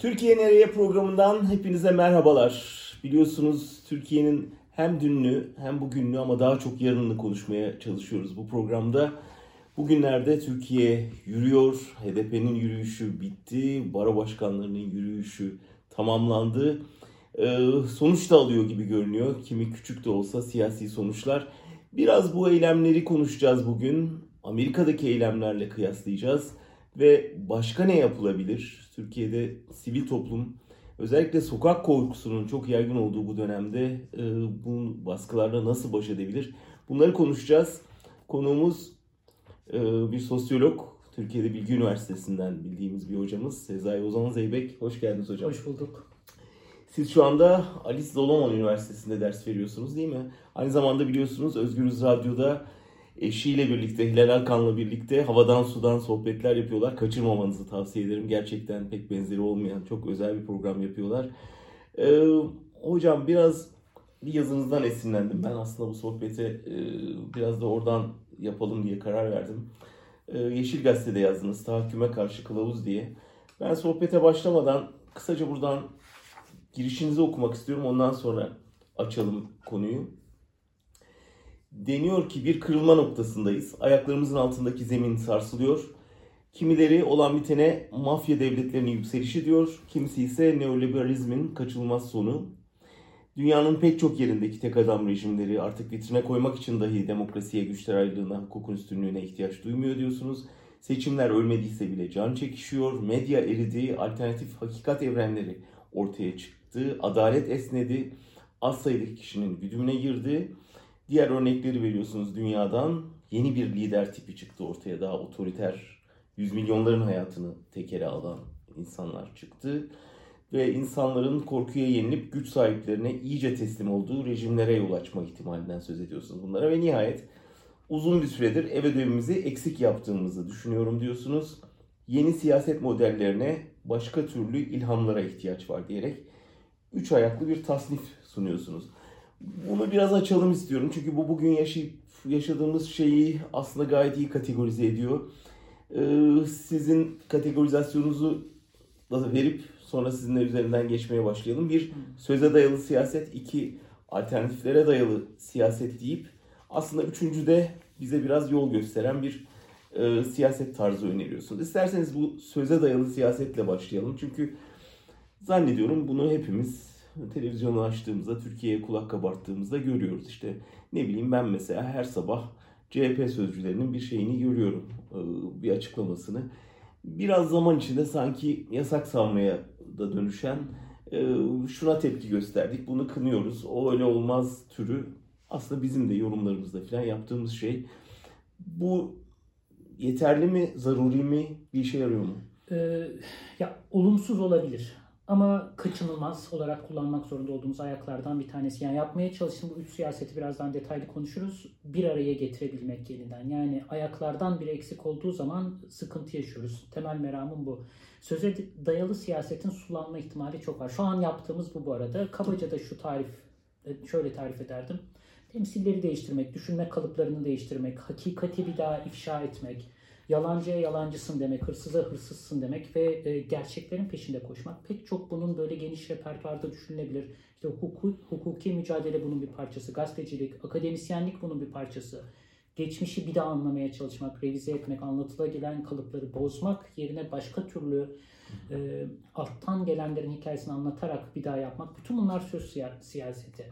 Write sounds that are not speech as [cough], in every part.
Türkiye Nereye programından hepinize merhabalar. Biliyorsunuz Türkiye'nin hem dünlü hem bugünlü ama daha çok yarınını konuşmaya çalışıyoruz bu programda. Bugünlerde Türkiye yürüyor, HDP'nin yürüyüşü bitti, baro başkanlarının yürüyüşü tamamlandı. Ee, sonuç da alıyor gibi görünüyor. Kimi küçük de olsa siyasi sonuçlar. Biraz bu eylemleri konuşacağız bugün. Amerika'daki eylemlerle kıyaslayacağız. Ve başka ne yapılabilir? Türkiye'de sivil toplum özellikle sokak korkusunun çok yaygın olduğu bu dönemde e, bu baskılarla nasıl baş edebilir? Bunları konuşacağız. Konuğumuz e, bir sosyolog. Türkiye'de Bilgi Üniversitesi'nden bildiğimiz bir hocamız Sezai Ozan Zeybek. Hoş geldiniz hocam. Hoş bulduk. Siz şu anda Alice Zoloman Üniversitesi'nde ders veriyorsunuz değil mi? Aynı zamanda biliyorsunuz Özgürüz Radyo'da eşiyle birlikte, Hilal Alkan'la birlikte havadan sudan sohbetler yapıyorlar. Kaçırmamanızı tavsiye ederim. Gerçekten pek benzeri olmayan çok özel bir program yapıyorlar. Ee, hocam biraz bir yazınızdan esinlendim. Ben aslında bu sohbete e, biraz da oradan yapalım diye karar verdim. E, Yeşil Gazete'de yazdınız tahakküme karşı kılavuz diye. Ben sohbete başlamadan kısaca buradan girişinizi okumak istiyorum. Ondan sonra açalım konuyu. Deniyor ki bir kırılma noktasındayız. Ayaklarımızın altındaki zemin sarsılıyor. Kimileri olan bitene mafya devletlerinin yükselişi diyor. Kimisi ise neoliberalizmin kaçılmaz sonu. Dünyanın pek çok yerindeki tek adam rejimleri artık vitrine koymak için dahi demokrasiye, güçler ayrılığına, hukukun üstünlüğüne ihtiyaç duymuyor diyorsunuz. Seçimler ölmediyse bile can çekişiyor. Medya eridi, alternatif hakikat evrenleri ortaya çıktı. Adalet esnedi. Az sayıdaki kişinin güdümüne girdi. Diğer örnekleri veriyorsunuz dünyadan. Yeni bir lider tipi çıktı ortaya daha otoriter, yüz milyonların hayatını tekere alan insanlar çıktı. Ve insanların korkuya yenilip güç sahiplerine iyice teslim olduğu rejimlere yol açma ihtimalinden söz ediyorsunuz bunlara. Ve nihayet uzun bir süredir ev ödevimizi eksik yaptığımızı düşünüyorum diyorsunuz. Yeni siyaset modellerine başka türlü ilhamlara ihtiyaç var diyerek üç ayaklı bir tasnif sunuyorsunuz. Bunu biraz açalım istiyorum. Çünkü bu bugün yaşayıp yaşadığımız şeyi aslında gayet iyi kategorize ediyor. Ee, sizin kategorizasyonunuzu verip sonra sizinle üzerinden geçmeye başlayalım. Bir söze dayalı siyaset, iki alternatiflere dayalı siyaset deyip aslında üçüncü de bize biraz yol gösteren bir e, siyaset tarzı öneriyorsunuz. İsterseniz bu söze dayalı siyasetle başlayalım. Çünkü zannediyorum bunu hepimiz [laughs] televizyonu açtığımızda, Türkiye'ye kulak kabarttığımızda görüyoruz. İşte ne bileyim ben mesela her sabah CHP sözcülerinin bir şeyini görüyorum, bir açıklamasını. Biraz zaman içinde sanki yasak savmaya da dönüşen şuna tepki gösterdik, bunu kınıyoruz, o öyle olmaz türü aslında bizim de yorumlarımızda falan yaptığımız şey. Bu yeterli mi, zaruri mi, bir işe yarıyor mu? Ee, ya olumsuz olabilir. Ama kaçınılmaz olarak kullanmak zorunda olduğumuz ayaklardan bir tanesi. Yani yapmaya çalıştığım bu üç siyaseti birazdan detaylı konuşuruz. Bir araya getirebilmek yeniden. Yani ayaklardan biri eksik olduğu zaman sıkıntı yaşıyoruz. Temel meramım bu. Söze dayalı siyasetin sulanma ihtimali çok var. Şu an yaptığımız bu bu arada. Kabaca da şu tarif, şöyle tarif ederdim. Temsilleri değiştirmek, düşünme kalıplarını değiştirmek, hakikati bir daha ifşa etmek, yalancıya yalancısın demek, hırsıza hırsızsın demek ve e, gerçeklerin peşinde koşmak. Pek çok bunun böyle geniş repertuarda düşünülebilir. İşte hukuku, hukuki mücadele bunun bir parçası, gazetecilik, akademisyenlik bunun bir parçası. Geçmişi bir daha anlamaya çalışmak, revize etmek, anlatıla gelen kalıpları bozmak yerine başka türlü e, alttan gelenlerin hikayesini anlatarak bir daha yapmak. Bütün bunlar söz siyaseti.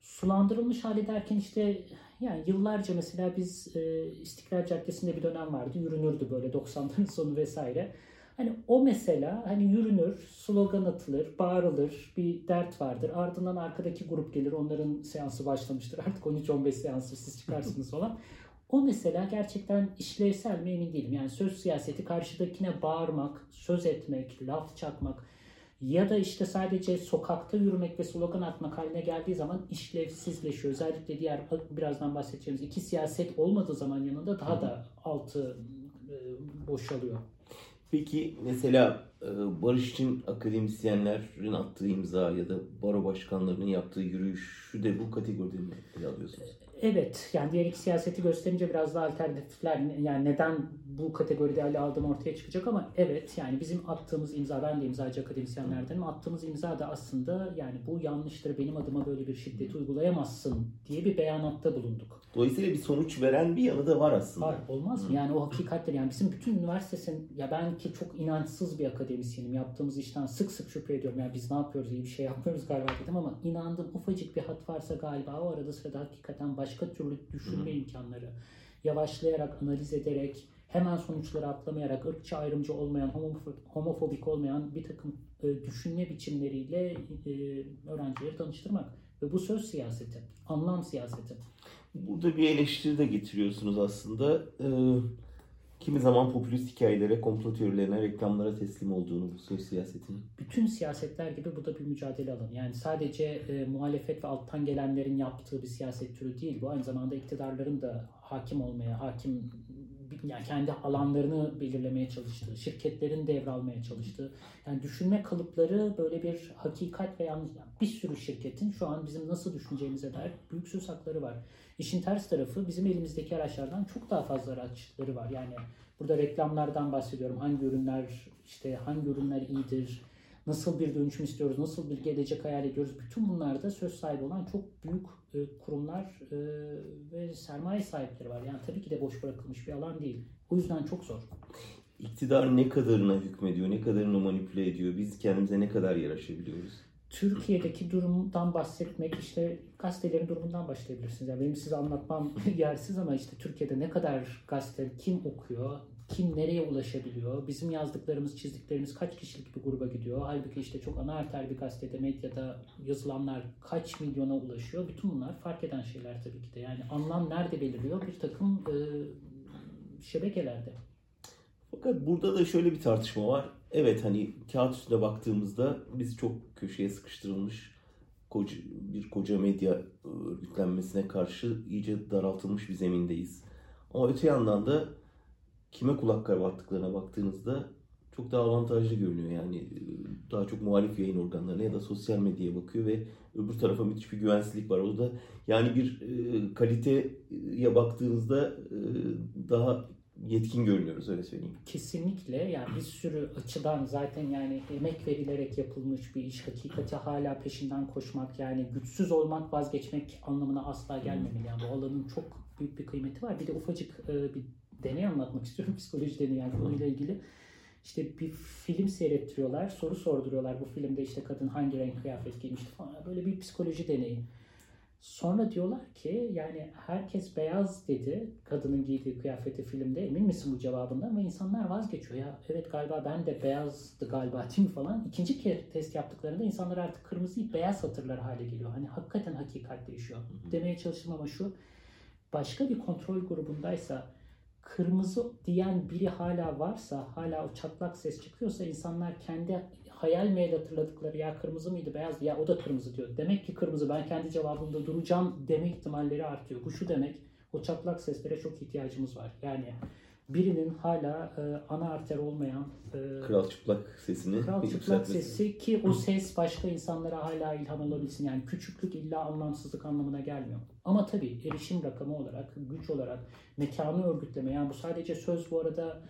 Sulandırılmış hali derken işte yani yıllarca mesela biz e, İstiklal Caddesi'nde bir dönem vardı. Yürünürdü böyle 90'ların [laughs] sonu vesaire. Hani o mesela hani yürünür, slogan atılır, bağırılır, bir dert vardır. Ardından arkadaki grup gelir, onların seansı başlamıştır. [laughs] Artık 13-15 seansı siz çıkarsınız falan. O mesela gerçekten işlevsel mi emin değilim. Yani söz siyaseti karşıdakine bağırmak, söz etmek, laf çakmak ya da işte sadece sokakta yürümek ve slogan atmak haline geldiği zaman işlevsizleşiyor. Özellikle diğer birazdan bahsedeceğimiz iki siyaset olmadığı zaman yanında daha da altı e, boşalıyor. Peki mesela e, barış için akademisyenlerin attığı imza ya da baro başkanlarının yaptığı yürüyüşü de bu kategoride mi alıyorsunuz? Evet, yani diğer iki siyaseti gösterince biraz daha alternatifler yani neden bu kategoride ele aldığım ortaya çıkacak ama evet yani bizim attığımız imza ben de imzacı akademisyenlerdenim attığımız imza da aslında yani bu yanlıştır benim adıma böyle bir şiddet uygulayamazsın diye bir beyanatta bulunduk. Dolayısıyla bir sonuç veren bir yanı da var aslında. Var olmaz mı? Yani o hakikatler yani bizim bütün üniversitesin ya ben ki çok inançsız bir akademisyenim yaptığımız işten sık sık şüphe ediyorum. Yani biz ne yapıyoruz iyi bir şey yapmıyoruz galiba dedim ama inandım ufacık bir hat varsa galiba o arada sırada hakikaten başka türlü düşünme imkanları yavaşlayarak analiz ederek hemen sonuçları atlamayarak ırkçı ayrımcı olmayan homofobik olmayan bir takım e, düşünme biçimleriyle e, öğrencileri tanıştırmak ve bu söz siyaseti, anlam siyaseti. Burada bir eleştiri de getiriyorsunuz aslında. Ee, kimi zaman popülist hikayelere, komplo teorilerine, reklamlara teslim olduğunu bu söz siyasetinin. Bütün siyasetler gibi bu da bir mücadele alanı. Yani sadece e, muhalefet ve alttan gelenlerin yaptığı bir siyaset türü değil. Bu aynı zamanda iktidarların da hakim olmaya, hakim yani kendi alanlarını belirlemeye çalıştığı, şirketlerin devralmaya çalıştığı, yani düşünme kalıpları böyle bir hakikat ve yalnız bir sürü şirketin şu an bizim nasıl düşüneceğimize dair büyük söz hakları var. İşin ters tarafı bizim elimizdeki araçlardan çok daha fazla araçları var. Yani burada reklamlardan bahsediyorum. Hangi ürünler işte hangi ürünler iyidir, nasıl bir dönüşüm istiyoruz, nasıl bir gelecek hayal ediyoruz. Bütün bunlarda söz sahibi olan çok büyük e, kurumlar e, ve sermaye sahipleri var. Yani tabii ki de boş bırakılmış bir alan değil. O yüzden çok zor. İktidar ne kadarına hükmediyor, ne kadarını manipüle ediyor, biz kendimize ne kadar yer açabiliyoruz? Türkiye'deki durumdan bahsetmek işte gazetelerin durumundan başlayabilirsiniz. Yani benim size anlatmam [laughs] yersiz ama işte Türkiye'de ne kadar gazete, kim okuyor, kim nereye ulaşabiliyor, bizim yazdıklarımız, çizdiklerimiz kaç kişilik bir gruba gidiyor. Halbuki işte çok ana arter bir gazetede, medyada yazılanlar kaç milyona ulaşıyor. Bütün bunlar fark eden şeyler tabii ki de. Yani anlam nerede beliriyor? Bir takım e, şebekelerde. Fakat burada da şöyle bir tartışma var. Evet hani kağıt üstüne baktığımızda biz çok köşeye sıkıştırılmış koca, bir koca medya örgütlenmesine karşı iyice daraltılmış bir zemindeyiz. Ama öte yandan da kime kulak kabarttıklarına baktığınızda çok daha avantajlı görünüyor. Yani daha çok muhalif yayın organlarına ya da sosyal medyaya bakıyor ve öbür tarafa müthiş bir güvensizlik var. O da yani bir e, kaliteye baktığınızda e, daha yetkin görünüyoruz öyle söyleyeyim. Kesinlikle yani bir sürü açıdan zaten yani emek verilerek yapılmış bir iş hakikati hala peşinden koşmak yani güçsüz olmak vazgeçmek anlamına asla gelmemeli. Yani bu alanın çok büyük bir kıymeti var. Bir de ufacık e, bir deney anlatmak [laughs] istiyorum psikoloji deneyi yani konuyla ilgili. İşte bir film seyrettiriyorlar, soru sorduruyorlar bu filmde işte kadın hangi renk kıyafet giymişti falan. Böyle bir psikoloji deneyi. Sonra diyorlar ki yani herkes beyaz dedi kadının giydiği kıyafeti filmde emin misin bu cevabından ve insanlar vazgeçiyor ya evet galiba ben de beyazdı galiba değil mi falan. İkinci kez test yaptıklarında insanlar artık kırmızıyı beyaz hatırlar hale geliyor. Hani hakikaten hakikat değişiyor. Demeye çalıştım ama şu başka bir kontrol grubundaysa kırmızı diyen biri hala varsa, hala o çatlak ses çıkıyorsa insanlar kendi hayal meyil hatırladıkları ya kırmızı mıydı beyaz ya o da kırmızı diyor. Demek ki kırmızı ben kendi cevabımda duracağım deme ihtimalleri artıyor. Bu şu demek o çatlak seslere çok ihtiyacımız var. Yani birinin hala e, ana arter olmayan e, kral çıplak sesini kral çıplak sesi ki o ses başka insanlara hala ilham olabilsin. Yani küçüklük illa anlamsızlık anlamına gelmiyor. Ama tabii erişim rakamı olarak, güç olarak mekanı örgütleme yani bu sadece söz bu arada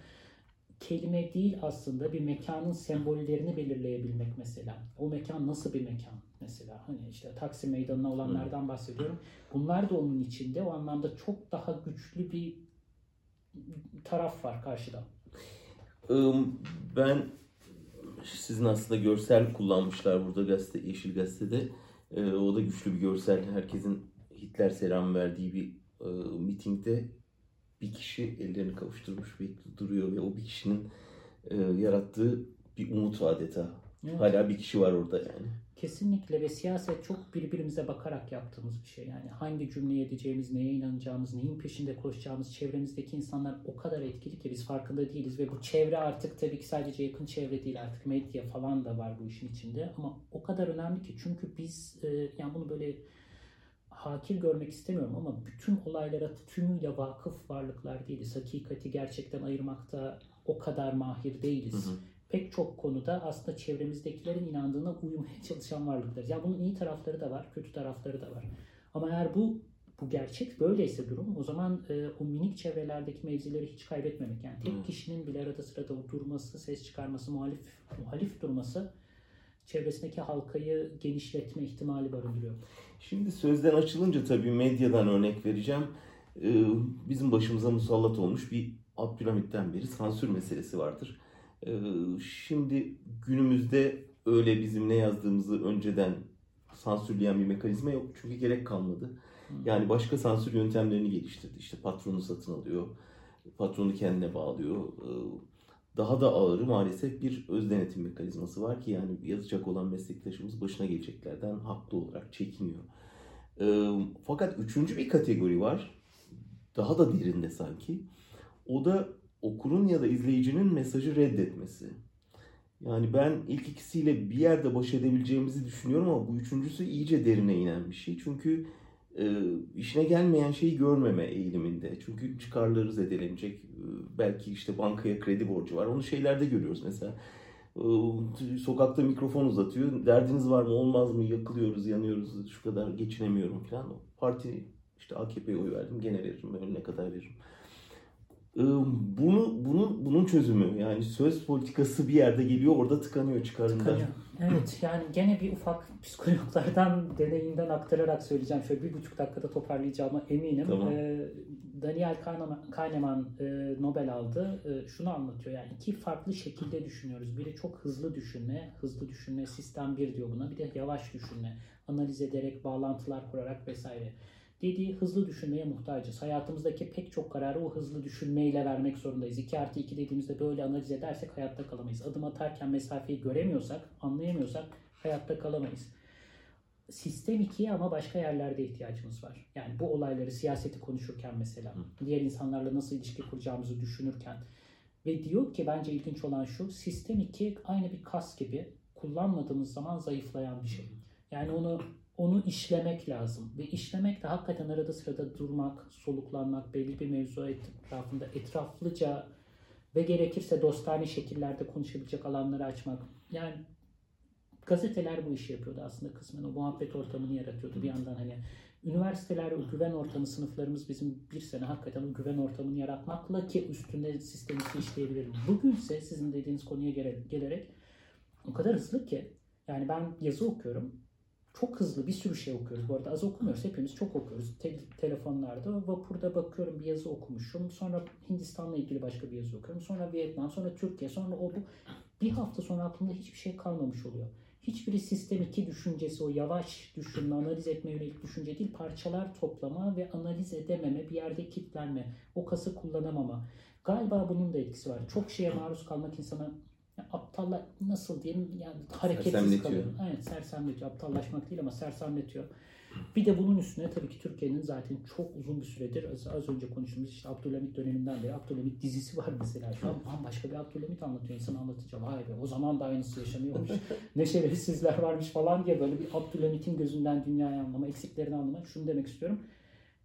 kelime değil aslında bir mekanın sembollerini belirleyebilmek mesela. O mekan nasıl bir mekan mesela? Hani işte Taksim Meydanı'na olanlardan bahsediyorum. Bunlar da onun içinde o anlamda çok daha güçlü bir taraf var karşıda. Ben sizin aslında görsel kullanmışlar burada gazete Yeşil Gazete'de. O da güçlü bir görsel. Herkesin Hitler selam verdiği bir mitingde bir kişi ellerini kavuşturmuş ve duruyor ve o bir kişinin yarattığı bir umut adeta. Evet. Hala bir kişi var orada yani. Kesinlikle ve siyaset çok birbirimize bakarak yaptığımız bir şey. Yani hangi cümleyi edeceğimiz, neye inanacağımız, neyin peşinde koşacağımız çevremizdeki insanlar o kadar etkili ki biz farkında değiliz. Ve bu çevre artık tabii ki sadece yakın çevre değil artık medya falan da var bu işin içinde. Ama o kadar önemli ki çünkü biz e, yani bunu böyle hakir görmek istemiyorum ama bütün olaylara tümüyle vakıf varlıklar değiliz. Hakikati gerçekten ayırmakta o kadar mahir değiliz. Hı hı pek çok konuda aslında çevremizdekilerin inandığına uymaya çalışan varlıklar. Yani bunun iyi tarafları da var, kötü tarafları da var. Ama eğer bu bu gerçek böyleyse durum o zaman e, o minik çevrelerdeki mevzileri hiç kaybetmemek. Yani tek Hı. kişinin bile arada sırada durması, ses çıkarması, muhalif muhalif durması çevresindeki halkayı genişletme ihtimali barındırıyor. Şimdi sözden açılınca tabii medyadan örnek vereceğim. Ee, bizim başımıza musallat olmuş bir Abdülhamit'ten beri sansür meselesi vardır. Ee, şimdi günümüzde öyle bizim ne yazdığımızı önceden sansürleyen bir mekanizma yok. Çünkü gerek kalmadı. Yani başka sansür yöntemlerini geliştirdi. İşte patronu satın alıyor. Patronu kendine bağlıyor. Ee, Daha da ağırı maalesef bir öz denetim mekanizması var ki yani yazacak olan meslektaşımız başına geleceklerden haklı olarak çekiniyor. Ee, Fakat üçüncü bir kategori var. Daha da derinde sanki. O da okurun ya da izleyicinin mesajı reddetmesi. Yani ben ilk ikisiyle bir yerde baş edebileceğimizi düşünüyorum ama bu üçüncüsü iyice derine inen bir şey. Çünkü e, işine gelmeyen şeyi görmeme eğiliminde. Çünkü çıkarları zedelenecek. E, belki işte bankaya kredi borcu var. Onu şeylerde görüyoruz mesela. E, sokakta mikrofon uzatıyor. Derdiniz var mı olmaz mı yakılıyoruz yanıyoruz şu kadar geçinemiyorum falan. Parti işte AKP'ye oy verdim gene veririm önüne kadar veririm. E, bunu bunun bunun çözümü yani söz politikası bir yerde geliyor orada tıkanıyor çıkarında. Tıkanıyor. Evet yani gene bir ufak psikologlardan deneyinden aktararak söyleyeceğim. Şöyle bir buçuk dakikada toparlayacağıma eminim. Tamam. Ee, Daniel Kahneman, Kahneman e, Nobel aldı. E, şunu anlatıyor yani iki farklı şekilde düşünüyoruz. Biri çok hızlı düşünme, hızlı düşünme sistem bir diyor buna. Bir de yavaş düşünme, analiz ederek, bağlantılar kurarak vesaire. Dediği hızlı düşünmeye muhtacız. Hayatımızdaki pek çok kararı o hızlı düşünmeyle vermek zorundayız. 2 artı 2 dediğimizde böyle analiz edersek hayatta kalamayız. Adım atarken mesafeyi göremiyorsak, anlayamıyorsak hayatta kalamayız. Sistem 2'ye ama başka yerlerde ihtiyacımız var. Yani bu olayları, siyaseti konuşurken mesela, diğer insanlarla nasıl ilişki kuracağımızı düşünürken ve diyor ki bence ilginç olan şu, sistem 2 aynı bir kas gibi kullanmadığımız zaman zayıflayan bir şey. Yani onu onu işlemek lazım. Ve işlemek de hakikaten arada sırada durmak, soluklanmak, belli bir mevzu etrafında etraflıca ve gerekirse dostane şekillerde konuşabilecek alanları açmak. Yani gazeteler bu işi yapıyordu aslında kısmen. O muhabbet ortamını yaratıyordu. Bir yandan hani üniversiteler o güven ortamı sınıflarımız bizim bir sene hakikaten o güven ortamını yaratmakla ki üstünde sistemisi işleyebilirim. Bugünse sizin dediğiniz konuya gele- gelerek o kadar hızlı ki yani ben yazı okuyorum. Çok hızlı bir sürü şey okuyoruz. Bu arada az okumuyoruz. Hepimiz çok okuyoruz. Te- telefonlarda. Vapurda bakıyorum bir yazı okumuşum. Sonra Hindistan'la ilgili başka bir yazı okuyorum. Sonra Vietnam, sonra Türkiye, sonra o bu. Bir hafta sonra aklımda hiçbir şey kalmamış oluyor. Hiçbiri sistem 2 düşüncesi, o yavaş düşünme, analiz etme yönelik düşünce değil, parçalar toplama ve analiz edememe, bir yerde kilitlenme, o kası kullanamama. Galiba bunun da etkisi var. Çok şeye maruz kalmak insana ya aptalla nasıl diyelim yani hareketsiz kalıyor. Evet sersemletiyor. Aptallaşmak değil ama sersemletiyor. Bir de bunun üstüne tabii ki Türkiye'nin zaten çok uzun bir süredir az, az önce konuştuğumuz işte Abdülhamit döneminden beri Abdülhamit dizisi var mesela. Şu an bambaşka bir Abdülhamit anlatıyor. İnsan anlatınca vay be o zaman da aynısı yaşanıyormuş. ne şerefsizler varmış falan diye böyle bir Abdülhamit'in gözünden dünyayı anlama, eksiklerini anlama. Şunu demek istiyorum.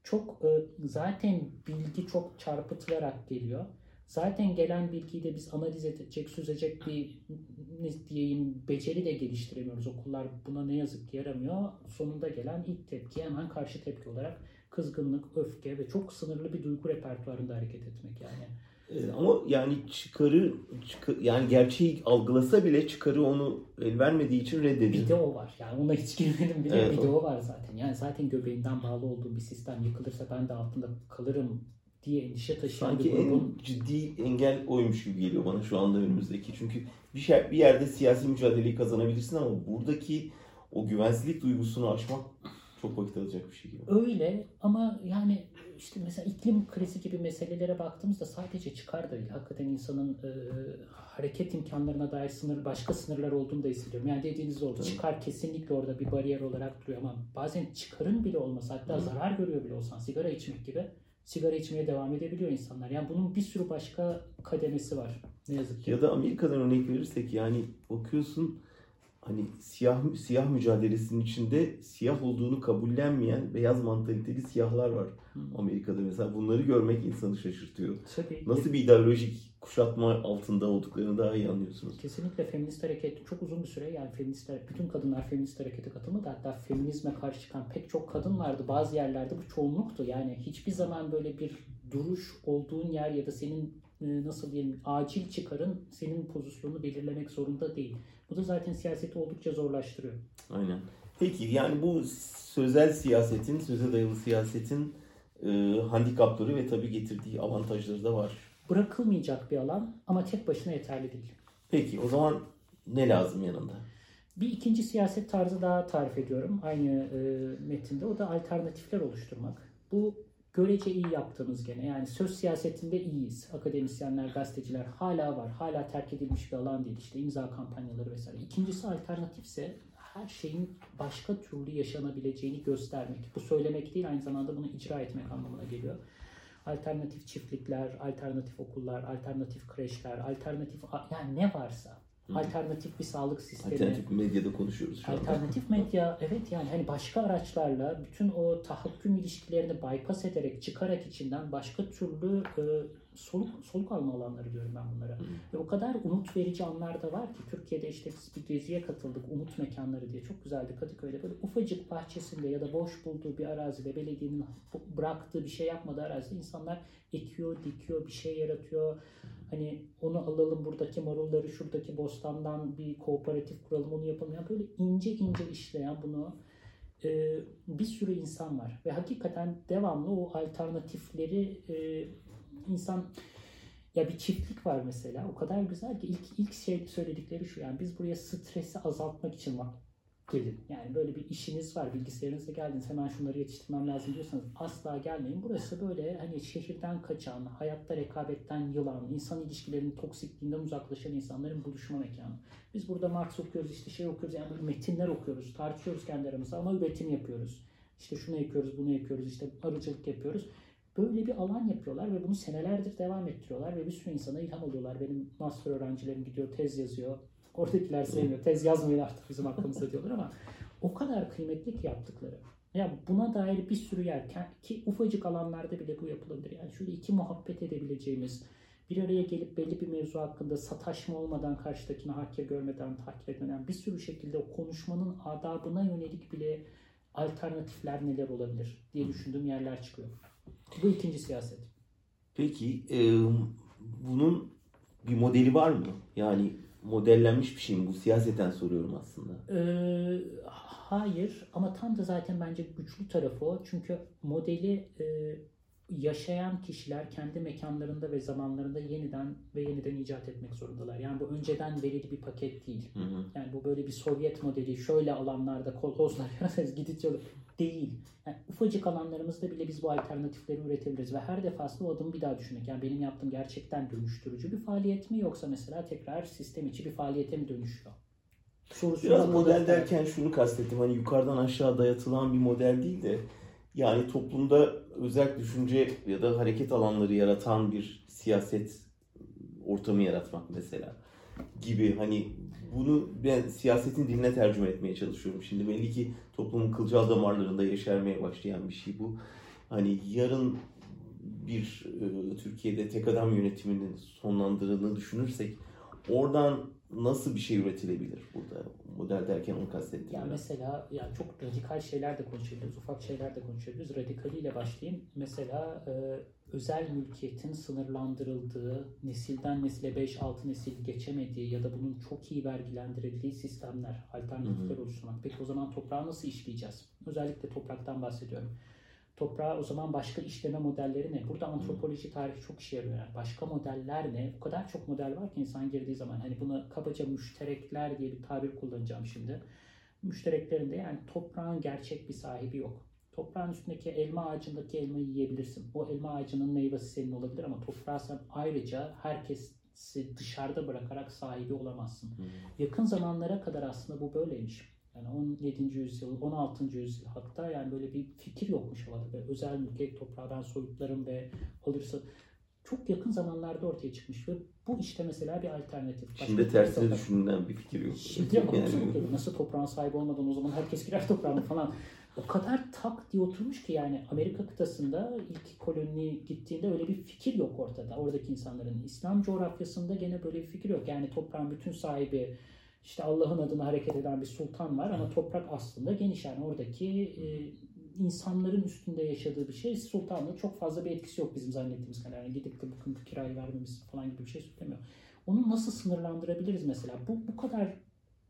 Çok e, zaten bilgi çok çarpıtılarak geliyor. Zaten gelen bilgiyi de biz analiz edecek, süzecek bir ne diyeyim beceri de geliştiremiyoruz. Okullar buna ne yazık ki yaramıyor. Sonunda gelen ilk tepki hemen karşı tepki olarak kızgınlık, öfke ve çok sınırlı bir duygu repertuarında hareket etmek yani. Ee, Ama yani çıkarı, çıkı- yani gerçeği algılasa bile çıkarı onu el vermediği için reddediyor. Bir de o var. Yani ona hiç girmedim bile. Evet, bir de o. o var zaten. Yani zaten göbeğinden bağlı olduğum bir sistem yıkılırsa ben de altında kalırım diye endişe taşıyan Sanki bir grubun en ciddi engel oymuş gibi geliyor bana şu anda önümüzdeki. Çünkü bir şey bir yerde siyasi mücadeleyi kazanabilirsin ama buradaki o güvensizlik duygusunu aşmak çok vakit alacak bir şey gibi. Öyle ama yani işte mesela iklim krizi gibi meselelere baktığımızda sadece çıkar da değil. Hakikaten insanın e, hareket imkanlarına dair sınır, başka sınırlar olduğunu da hissediyorum. Yani dediğiniz oldu. Tabii. Çıkar kesinlikle orada bir bariyer olarak duruyor ama bazen çıkarın bile olmasa hatta Hı. zarar görüyor bile olsan sigara içmek gibi sigara içmeye devam edebiliyor insanlar. Yani bunun bir sürü başka kademesi var. Ne yazık ki. Ya da Amerika'dan örnek verirsek yani bakıyorsun hani siyah siyah mücadelesinin içinde siyah olduğunu kabullenmeyen beyaz mantaliteli siyahlar var Amerika'da mesela. Bunları görmek insanı şaşırtıyor. Tabii. Nasıl bir ideolojik kuşatma altında olduklarını daha iyi anlıyorsunuz. Kesinlikle feminist hareket çok uzun bir süre yani feministler, bütün kadınlar feminist harekete katılmadı. Hatta feminizme karşı çıkan pek çok kadın vardı. Bazı yerlerde bu çoğunluktu. Yani hiçbir zaman böyle bir duruş olduğun yer ya da senin nasıl diyelim acil çıkarın senin pozisyonunu belirlemek zorunda değil. Bu da zaten siyaseti oldukça zorlaştırıyor. Aynen. Peki yani bu sözel siyasetin, söze dayalı siyasetin e, handikapları ve tabii getirdiği avantajları da var. Bırakılmayacak bir alan ama tek başına yeterli değil. Peki o zaman ne lazım yanında? Bir ikinci siyaset tarzı daha tarif ediyorum aynı e, metinde. O da alternatifler oluşturmak. Bu görece iyi yaptığımız gene. Yani söz siyasetinde iyiyiz. Akademisyenler, gazeteciler hala var. Hala terk edilmiş bir alan değil. İşte imza kampanyaları vesaire. İkincisi alternatifse her şeyin başka türlü yaşanabileceğini göstermek. Bu söylemek değil aynı zamanda bunu icra etmek anlamına geliyor. Alternatif çiftlikler, alternatif okullar, alternatif kreşler, alternatif yani ne varsa alternatif bir sağlık sistemi. Alternatif medyada konuşuyoruz şu anda. Alternatif medya evet yani hani başka araçlarla bütün o tahakküm ilişkilerini bypass ederek çıkarak içinden başka türlü e, soluk soluk alma alanları diyorum ben bunlara. Hı. Ve o kadar umut verici anlar da var ki Türkiye'de işte biz bir geziye katıldık umut mekanları diye çok güzeldi Kadıköy'de böyle ufacık bahçesinde ya da boş bulduğu bir arazide belediyenin bıraktığı bir şey yapmadığı arazide insanlar ekiyor, dikiyor, bir şey yaratıyor. Hani onu alalım buradaki marulları şuradaki bostandan bir kooperatif kuralım onu yapalım. Yani böyle ince ince işleyen bunu e, bir sürü insan var. Ve hakikaten devamlı o alternatifleri e, insan ya bir çiftlik var mesela. O kadar güzel ki ilk ilk şey söyledikleri şu yani biz buraya stresi azaltmak için var gelin. Yani böyle bir işiniz var, bilgisayarınızda geldiniz hemen şunları yetiştirmem lazım diyorsanız asla gelmeyin. Burası böyle hani şehirden kaçan, hayatta rekabetten yılan, insan ilişkilerinin toksikliğinden uzaklaşan insanların buluşma mekanı. Biz burada Marx okuyoruz, işte şey okuyoruz, yani böyle metinler okuyoruz, tartışıyoruz kendi aramızda ama üretim yapıyoruz. İşte şunu yapıyoruz, bunu yapıyoruz, işte arıcılık yapıyoruz. Böyle bir alan yapıyorlar ve bunu senelerdir devam ettiriyorlar ve bir sürü insana ilham alıyorlar. Benim master öğrencilerim gidiyor, tez yazıyor, Oradakiler sevmiyor. Tez yazmayın artık bizim hakkımızda diyorlar ama o kadar kıymetli ki yaptıkları. Ya buna dair bir sürü yer ki ufacık alanlarda bile bu yapılabilir. Yani şöyle iki muhabbet edebileceğimiz, bir araya gelip belli bir mevzu hakkında sataşma olmadan karşıdakini hakir görmeden, takip etmeden bir sürü şekilde o konuşmanın adabına yönelik bile alternatifler neler olabilir diye düşündüğüm yerler çıkıyor. Bu ikinci siyaset. Peki e, bunun bir modeli var mı? Yani modellenmiş bir şey mi bu? Siyaseten soruyorum aslında. Ee, hayır ama tam da zaten bence güçlü tarafı o. Çünkü modeli e, yaşayan kişiler kendi mekanlarında ve zamanlarında yeniden ve yeniden icat etmek zorundalar. Yani bu önceden verili bir paket değil. Hı hı. Yani bu böyle bir Sovyet modeli şöyle alanlarda kolhozlar [laughs] yarasınız gidip değil. Yani ufacık alanlarımızda bile biz bu alternatifleri üretebiliriz ve her defasında o adımı bir daha düşünmek. Yani benim yaptığım gerçekten dönüştürücü bir faaliyet mi yoksa mesela tekrar sistem içi bir faaliyete mi dönüşüyor? Sorusu Biraz model derken şunu kastettim. Hani yukarıdan aşağı dayatılan bir model değil de yani toplumda özel düşünce ya da hareket alanları yaratan bir siyaset ortamı yaratmak mesela gibi hani bunu ben siyasetin diline tercüme etmeye çalışıyorum. Şimdi belli ki toplumun kılcal damarlarında yeşermeye başlayan bir şey bu. Hani yarın bir e, Türkiye'de tek adam yönetiminin sonlandırıldığını düşünürsek oradan nasıl bir şey üretilebilir burada? Model derken onu kastettim. Ya mesela ya çok radikal şeyler de konuşabiliriz, ufak şeyler de konuşabiliriz. Radikaliyle başlayayım. Mesela e, özel mülkiyetin sınırlandırıldığı, nesilden nesile 5-6 nesil geçemediği ya da bunun çok iyi vergilendirildiği sistemler, alternatifler oluşturmak. Peki o zaman toprağı nasıl işleyeceğiz? Özellikle topraktan bahsediyorum. Toprağa o zaman başka işleme modelleri ne? Burada antropoloji tarihi çok işe yarıyor. Yani başka modeller ne? O kadar çok model var ki insan girdiği zaman. Hani buna kabaca müşterekler diye bir tabir kullanacağım şimdi. Müştereklerinde yani toprağın gerçek bir sahibi yok. Toprağın üstündeki elma ağacındaki elmayı yiyebilirsin. O elma ağacının meyvesi senin olabilir ama toprağı sen ayrıca herkesi dışarıda bırakarak sahibi olamazsın. Hmm. Yakın zamanlara kadar aslında bu böyleymiş. Yani 17. yüzyıl, 16. yüzyıl hatta yani böyle bir fikir yokmuş havada. Ve özel mülkiyet toprağı ben soyutlarım ve alırsa çok yakın zamanlarda ortaya çıkmış ve bu işte mesela bir alternatif. Başka Şimdi bir tersine düşünülen bir fikir yok. Şimdi Yani- yani. nasıl toprağın sahibi olmadan o zaman herkes girer toprağına falan. O kadar tak diye oturmuş ki yani Amerika kıtasında ilk koloni gittiğinde öyle bir fikir yok ortada. Oradaki insanların. İslam coğrafyasında gene böyle bir fikir yok. Yani toprağın bütün sahibi işte Allah'ın adına hareket eden bir sultan var ama toprak aslında geniş. Yani oradaki e, insanların üstünde yaşadığı bir şey. Sultanlığı çok fazla bir etkisi yok bizim zannettiğimiz kadar. Yani gidip de bu kirayı vermemiz falan gibi bir şey söylemiyor. Onu nasıl sınırlandırabiliriz mesela? Bu, bu kadar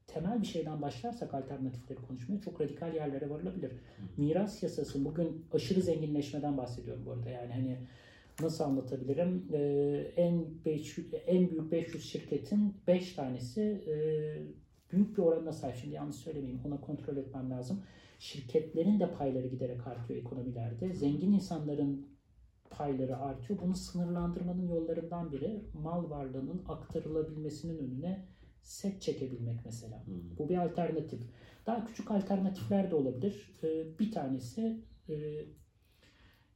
temel bir şeyden başlarsak alternatifleri konuşmaya çok radikal yerlere varılabilir. Miras yasası bugün aşırı zenginleşmeden bahsediyorum bu arada. Yani hani nasıl anlatabilirim? Ee, en 500, en büyük 500 şirketin 5 tanesi e, büyük bir oranına sahip. Şimdi yanlış söylemeyeyim. Ona kontrol etmem lazım. Şirketlerin de payları giderek artıyor ekonomilerde. Zengin insanların payları artıyor. Bunu sınırlandırmanın yollarından biri mal varlığının aktarılabilmesinin önüne set çekebilmek mesela. Hmm. Bu bir alternatif. Daha küçük alternatifler de olabilir. Ee, bir tanesi e,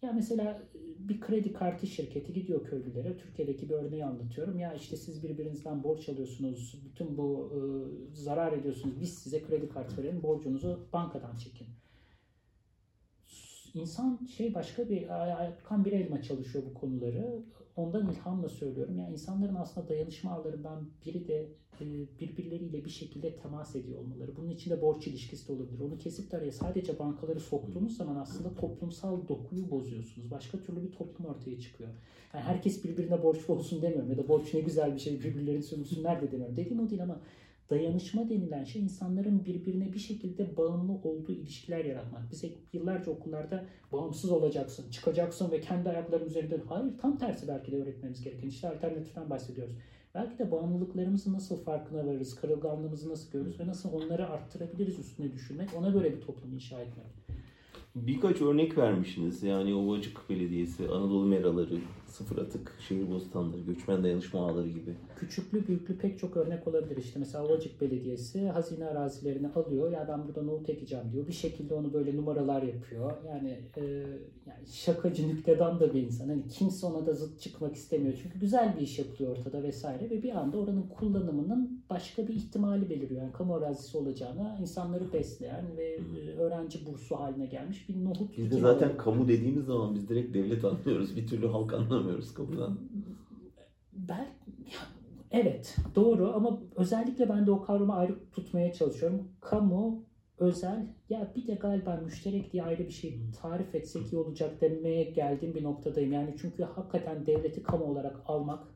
ya mesela bir kredi kartı şirketi gidiyor köylülere. Türkiye'deki bir örneği anlatıyorum. Ya işte siz birbirinizden borç alıyorsunuz. Bütün bu e, zarar ediyorsunuz. Biz size kredi kartı verelim. Borcunuzu bankadan çekin. İnsan şey başka bir Erkan bir elma çalışıyor bu konuları. Ondan ilhamla söylüyorum. Yani insanların aslında dayanışma ağlarından biri de e, birbirleriyle bir şekilde temas ediyor olmaları. Bunun içinde borç ilişkisi de olabilir. Onu kesip de araya sadece bankaları soktuğunuz zaman aslında toplumsal dokuyu bozuyorsunuz. Başka türlü bir toplum ortaya çıkıyor. Yani herkes birbirine borçlu olsun demiyorum ya da borç ne güzel bir şey birbirlerini sömürsünler de demiyorum. Dediğim o değil ama dayanışma denilen şey insanların birbirine bir şekilde bağımlı olduğu ilişkiler yaratmak. Biz yıllarca okullarda bağımsız olacaksın, çıkacaksın ve kendi ayakların üzerinde. Hayır tam tersi belki de öğretmemiz gereken. İşte alternatiften bahsediyoruz. Belki de bağımlılıklarımızın nasıl farkına varırız, kırılganlığımızı nasıl görürüz ve nasıl onları arttırabiliriz üstüne düşünmek, ona göre bir toplum inşa etmek. Birkaç örnek vermişsiniz. Yani Ovacık Belediyesi, Anadolu Meraları, Sıfır Atık, Şehir Bostanları, Göçmen Dayanışma Ağları gibi. Küçüklü büyüklü pek çok örnek olabilir. İşte mesela Ovacık Belediyesi hazine arazilerini alıyor. Ya ben burada nohut ekeceğim diyor. Bir şekilde onu böyle numaralar yapıyor. Yani, e, yani şakacı nüktedan da bir insan. Hani kimse ona da zıt çıkmak istemiyor. Çünkü güzel bir iş yapılıyor ortada vesaire. Ve bir anda oranın kullanımının başka bir ihtimali beliriyor. Yani kamu arazisi olacağına insanları besleyen ve e, öğrenci bursu haline gelmiş bir nohut Biz de zaten kamu dediğimiz zaman biz direkt devlet anlıyoruz. Bir türlü halk anlamıyoruz kamudan. Ben ya, evet doğru ama özellikle ben de o kavramı ayrı tutmaya çalışıyorum. Kamu, özel ya bir de galiba müşterek diye ayrı bir şey tarif etsek iyi olacak demeye geldiğim bir noktadayım. Yani çünkü hakikaten devleti kamu olarak almak,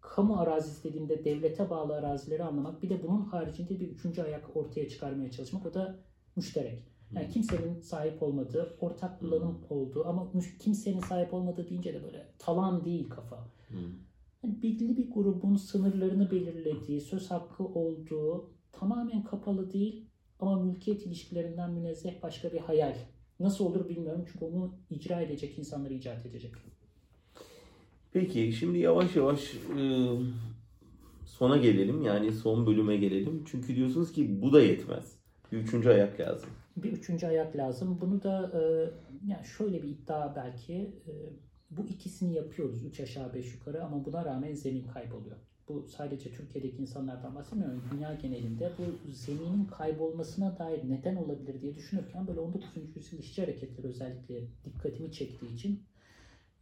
kamu arazisi dediğimde devlete bağlı arazileri anlamak, bir de bunun haricinde bir üçüncü ayak ortaya çıkarmaya çalışmak o da müşterek. Yani kimsenin sahip olmadığı, ortak kullanım olduğu ama kimsenin sahip olmadığı deyince de böyle talan değil kafa. Hı. Yani belli bir grubun sınırlarını belirlediği, söz hakkı olduğu, tamamen kapalı değil ama mülkiyet ilişkilerinden münezzeh başka bir hayal. Nasıl olur bilmiyorum çünkü onu icra edecek insanları icat edecek. Peki şimdi yavaş yavaş sona gelelim. Yani son bölüme gelelim. Çünkü diyorsunuz ki bu da yetmez. Bir üçüncü ayak lazım. Bir üçüncü ayak lazım. Bunu da e, yani şöyle bir iddia belki e, bu ikisini yapıyoruz üç aşağı beş yukarı ama buna rağmen zemin kayboluyor. Bu sadece Türkiye'deki insanlardan bahsetmiyorum. Dünya genelinde bu zeminin kaybolmasına dair neden olabilir diye düşünürken böyle 19. yüzyıl işçi hareketleri özellikle dikkatimi çektiği için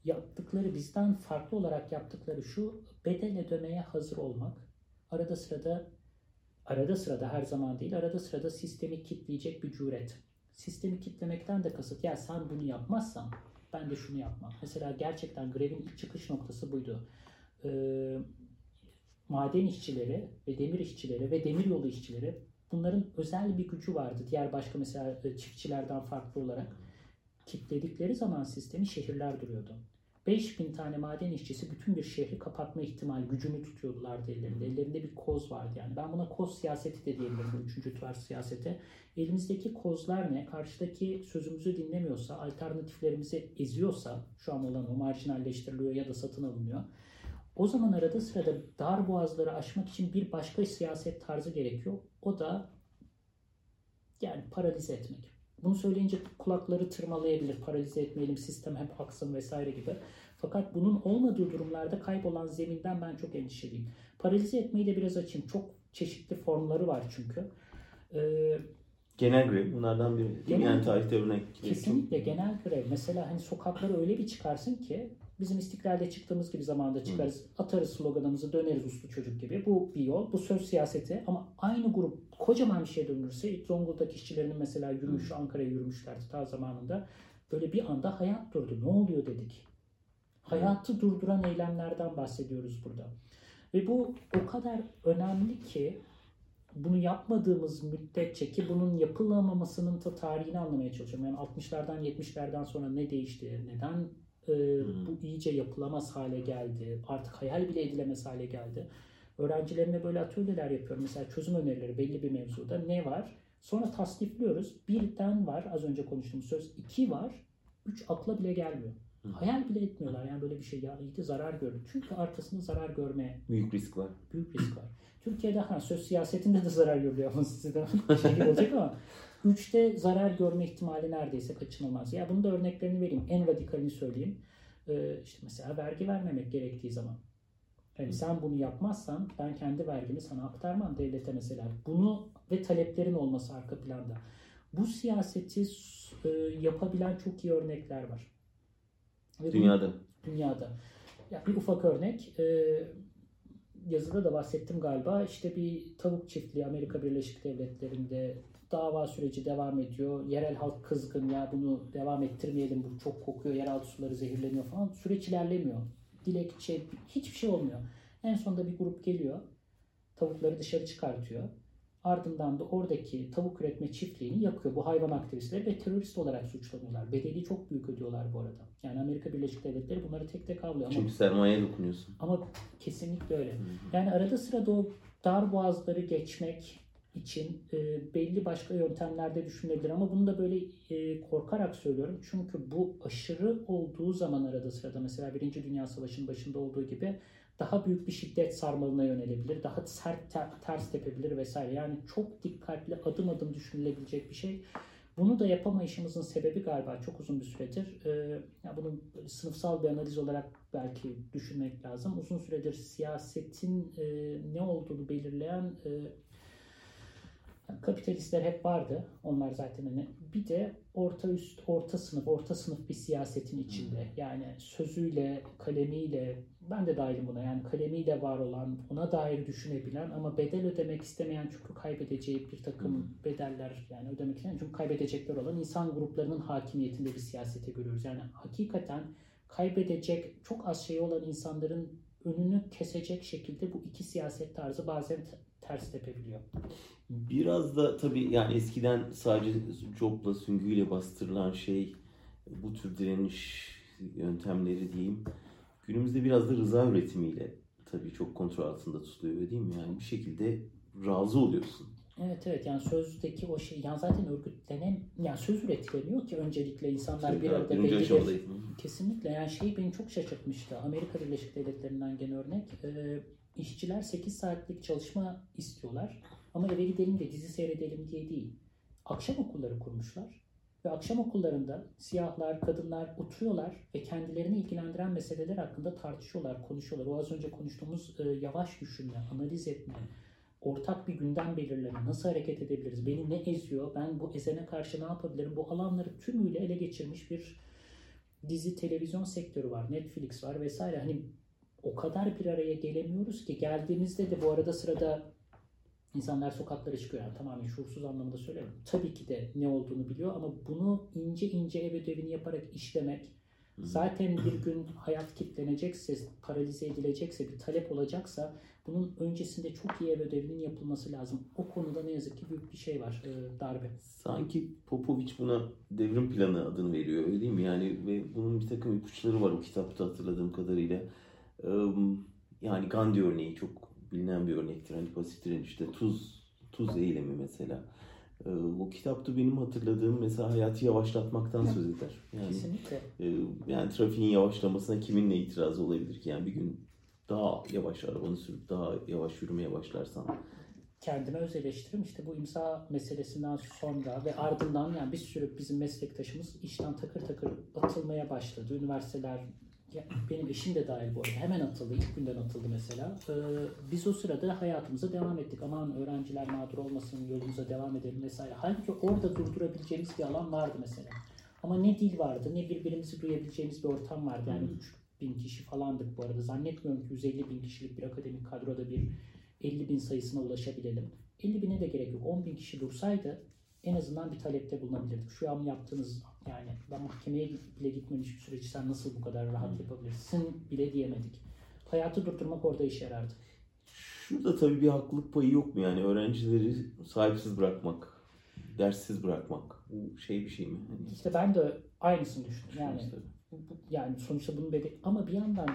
yaptıkları bizden farklı olarak yaptıkları şu bedel ödemeye hazır olmak. Arada sırada arada sırada her zaman değil arada sırada sistemi kitleyecek bir cüret. Sistemi kitlemekten de kasıt ya sen bunu yapmazsan ben de şunu yapmam. Mesela gerçekten grevin ilk çıkış noktası buydu. Ee, maden işçileri ve demir işçileri ve demiryolu işçileri bunların özel bir gücü vardı. Diğer başka mesela e, çiftçilerden farklı olarak kitledikleri zaman sistemi şehirler duruyordu. 5000 tane maden işçisi bütün bir şehri kapatma ihtimal gücünü tutuyorlardı ellerinde. Ellerinde bir koz vardı yani. Ben buna koz siyaseti de diyebilirim bu üçüncü tarz siyasete. Elimizdeki kozlar ne? Karşıdaki sözümüzü dinlemiyorsa, alternatiflerimizi eziyorsa, şu an olan o marjinalleştiriliyor ya da satın alınıyor. O zaman arada sırada dar boğazları aşmak için bir başka siyaset tarzı gerekiyor. O da yani paralize etmek. Bunu söyleyince kulakları tırmalayabilir. Paralize etmeyelim, sistem hep aksın vesaire gibi. Fakat bunun olmadığı durumlarda kaybolan zeminden ben çok endişeliyim. Paralize etmeyi de biraz açayım. Çok çeşitli formları var çünkü. Ee, Genel grev bunlardan biri. Genel- Yani tarihte örnek. Kesinlikle genel grev. Mesela hani sokaklara öyle bir çıkarsın ki bizim istiklalde çıktığımız gibi zamanda çıkarız. Atarız sloganımızı döneriz uslu çocuk gibi. Bu bir yol. Bu söz siyaseti ama aynı grup kocaman bir şey dönülürse Zonguldak işçilerinin mesela yürüyüşü Ankara'ya yürümüşlerdi ta zamanında. Böyle bir anda hayat durdu. Ne oluyor dedik. Hayatı durduran eylemlerden bahsediyoruz burada. Ve bu o kadar önemli ki bunu yapmadığımız müddetçe ki bunun yapılamamasının da tarihini anlamaya çalışıyorum. Yani 60'lardan 70'lerden sonra ne değişti? Neden e, bu iyice yapılamaz hale geldi? Artık hayal bile edilemez hale geldi. Öğrencilerime böyle atölyeler yapıyorum. Mesela çözüm önerileri belli bir mevzuda ne var? Sonra tasnifliyoruz. Birden var az önce konuştuğumuz söz. iki var. Üç akla bile gelmiyor. Hayal bile etmiyorlar. Yani böyle bir şey ya iyiydi zarar gördü. Çünkü arkasında zarar görmeye Büyük risk var. büyük risk var. Türkiye'de ha, söz siyasetinde de zarar görülüyor ama size de şey olacak ama [laughs] üçte zarar görme ihtimali neredeyse kaçınılmaz. Ya bunun da örneklerini vereyim. En radikalini söyleyeyim. Ee, işte mesela vergi vermemek gerektiği zaman. Yani sen bunu yapmazsan ben kendi vergimi sana aktarmam devlete mesela. Bunu ve taleplerin olması arka planda. Bu siyaseti e, yapabilen çok iyi örnekler var. Ve bu- Dünyada. dünyada. Ya bir ufak örnek. e, yazıda da bahsettim galiba. İşte bir tavuk çiftliği Amerika Birleşik Devletleri'nde dava süreci devam ediyor. Yerel halk kızgın ya bunu devam ettirmeyelim bu çok kokuyor yeraltı suları zehirleniyor falan. Süreç ilerlemiyor. Dilekçe hiçbir şey olmuyor. En sonunda bir grup geliyor. Tavukları dışarı çıkartıyor. Ardından da oradaki tavuk üretme çiftliğini yakıyor. Bu hayvan aktivistleri ve terörist olarak suçlanıyorlar. Bedeli çok büyük ödüyorlar bu arada. Yani Amerika Birleşik Devletleri bunları tek tek avlıyor. Ama, Çünkü sermayeye dokunuyorsun. ama kesinlikle öyle. Yani arada sırada o dar boğazları geçmek için e, belli başka yöntemlerde düşünülebilir ama bunu da böyle e, korkarak söylüyorum. Çünkü bu aşırı olduğu zaman arada sırada mesela Birinci Dünya Savaşı'nın başında olduğu gibi daha büyük bir şiddet sarmalına yönelebilir. Daha sert ter- ters tepebilir vesaire. Yani çok dikkatli adım adım düşünülebilecek bir şey. Bunu da yapamayışımızın sebebi galiba çok uzun bir süredir. e, ya bunu sınıfsal bir analiz olarak belki düşünmek lazım. Uzun süredir siyasetin e, ne olduğunu belirleyen e, kapitalistler hep vardı. Onlar zaten hani bir de orta üst, orta sınıf, orta sınıf bir siyasetin içinde. Yani sözüyle, kalemiyle, ben de dahilim buna. Yani kalemiyle var olan, ona dair düşünebilen ama bedel ödemek istemeyen çünkü kaybedeceği bir takım bedeller yani ödemek istemeyen çünkü kaybedecekler olan insan gruplarının hakimiyetinde bir siyasete görüyoruz. Yani hakikaten kaybedecek çok az şey olan insanların önünü kesecek şekilde bu iki siyaset tarzı bazen ters tepebiliyor. Biraz da tabii yani eskiden sadece copla, süngüyle bastırılan şey bu tür direniş yöntemleri diyeyim. Günümüzde biraz da rıza üretimiyle tabii çok kontrol altında tutuluyor değil mi? Yani bir şekilde razı oluyorsun. Evet evet yani sözdeki o şey yani zaten örgütlenen yani söz üretilemiyor ki öncelikle insanlar bir arada aşamadayız. Kesinlikle yani şey beni çok şaşırtmıştı. Amerika Birleşik Devletleri'nden gene örnek. Ee, işçiler 8 saatlik çalışma istiyorlar. Ama eve gidelim de dizi seyredelim diye değil. Akşam okulları kurmuşlar. Ve akşam okullarında siyahlar, kadınlar oturuyorlar ve kendilerini ilgilendiren meseleler hakkında tartışıyorlar, konuşuyorlar. O az önce konuştuğumuz e, yavaş düşünme, analiz etme, ortak bir gündem belirleme, nasıl hareket edebiliriz, beni ne eziyor, ben bu ezene karşı ne yapabilirim, bu alanları tümüyle ele geçirmiş bir dizi televizyon sektörü var, Netflix var vesaire. Hani o kadar bir araya gelemiyoruz ki geldiğimizde de bu arada sırada insanlar sokaklara çıkıyor. Yani tamamen şuursuz anlamında söylemiyorum. Tabii ki de ne olduğunu biliyor ama bunu ince ince ev ödevini yaparak işlemek zaten bir gün hayat kitlenecekse, paralize edilecekse, bir talep olacaksa bunun öncesinde çok iyi ev ödevinin yapılması lazım. O konuda ne yazık ki büyük bir şey var, e, darbe. Sanki Popovic buna devrim planı adını veriyor öyle değil mi? Yani ve bunun bir takım ipuçları var o kitapta hatırladığım kadarıyla. Yani Gandhi örneği çok bilinen bir örnektir. Hani pasif direnişte tuz, tuz eylemi mesela. O kitapta benim hatırladığım mesela hayatı yavaşlatmaktan söz eder. Yani Kesinlikle. e, yani trafiğin yavaşlamasına kimin ne itirazı olabilir ki? Yani bir gün daha yavaş arabanı sürüp daha yavaş yürümeye başlarsan. kendime öz eleştirim işte bu imza meselesinden sonra ve ardından yani bir sürü bizim meslektaşımız işten takır takır atılmaya başladı. Üniversiteler benim eşim de dahil bu arada. Hemen atıldı. ilk günden atıldı mesela. Ee, biz o sırada hayatımıza devam ettik. Aman öğrenciler mağdur olmasın, yolumuza devam edelim vesaire. Halbuki orada durdurabileceğimiz bir alan vardı mesela. Ama ne dil vardı, ne birbirimizi duyabileceğimiz bir ortam vardı. Yani 3000 kişi falandık bu arada. Zannetmiyorum ki 150 bin kişilik bir akademik kadroda bir 50 bin sayısına ulaşabilelim. 50 bine de gerek yok. 10 bin kişi dursaydı en azından bir talepte bulunabilirdik. Şu an yaptığınız yani ben mahkemeye bile gitmemiş bir süreci sen nasıl bu kadar rahat yapabilirsin bile diyemedik. Hayatı durdurmak orada işe yarardı. Şurada tabii bir haklılık payı yok mu yani öğrencileri sahipsiz bırakmak, derssiz bırakmak bu şey bir şey mi? Hani İşte ben de aynısını düşündüm. Yani yani sonuçta bunun bedeli ama bir yandan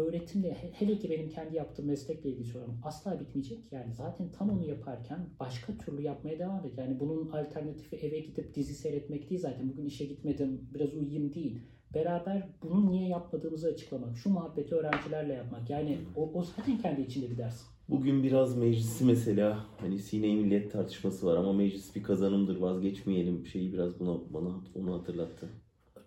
öğretimde he- hele ki benim kendi yaptığım meslekle ilgili söylüyorum asla bitmeyecek. Yani zaten tam onu yaparken başka türlü yapmaya devam et. Yani bunun alternatifi eve gidip dizi seyretmek değil zaten. Bugün işe gitmedim biraz uyuyayım değil. Beraber bunu niye yapmadığımızı açıklamak. Şu muhabbeti öğrencilerle yapmak. Yani o, o zaten kendi içinde bir ders. Bugün biraz meclisi mesela hani sine millet tartışması var ama meclis bir kazanımdır vazgeçmeyelim şeyi biraz buna bana onu hatırlattı.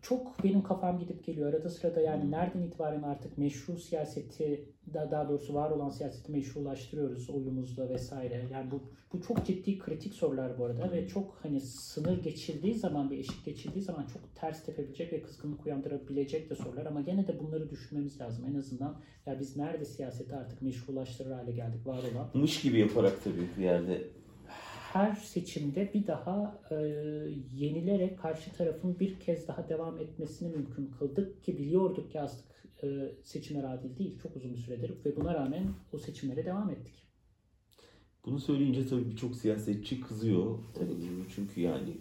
Çok benim kafam gidip geliyor. Arada sırada yani nereden itibaren artık meşru siyaseti da daha doğrusu var olan siyaseti meşrulaştırıyoruz oyumuzla vesaire. Yani bu bu çok ciddi kritik sorular bu arada ve çok hani sınır geçildiği zaman bir eşik geçildiği zaman çok ters tepebilecek ve kızgınlık uyandırabilecek de sorular ama gene de bunları düşünmemiz lazım. En azından ya biz nerede siyaseti artık meşrulaştırır hale geldik var olan Mış gibi yaparak tabii bir yerde her seçimde bir daha e, yenilerek karşı tarafın bir kez daha devam etmesini mümkün kıldık ki biliyorduk ki artık e, seçimler adil değil çok uzun bir süredir ve buna rağmen o seçimlere devam ettik. Bunu söyleyince tabii birçok siyasetçi kızıyor. Tabii çünkü yani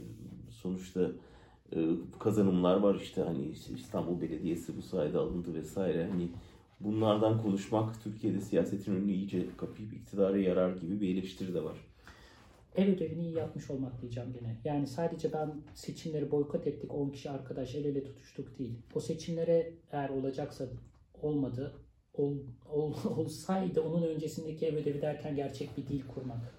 sonuçta e, kazanımlar var işte hani İstanbul Belediyesi bu sayede alındı vesaire. Hani bunlardan konuşmak Türkiye'de siyasetin önünü iyice kapayıp iktidara yarar gibi bir eleştiri de var. Ev ödevini iyi yapmış olmak diyeceğim gene. Yani sadece ben seçimleri boykot ettik 10 kişi arkadaş el ele tutuştuk değil. O seçimlere eğer olacaksa olmadı. Ol, ol, [laughs] olsaydı onun öncesindeki ev ödevi derken gerçek bir dil kurmak.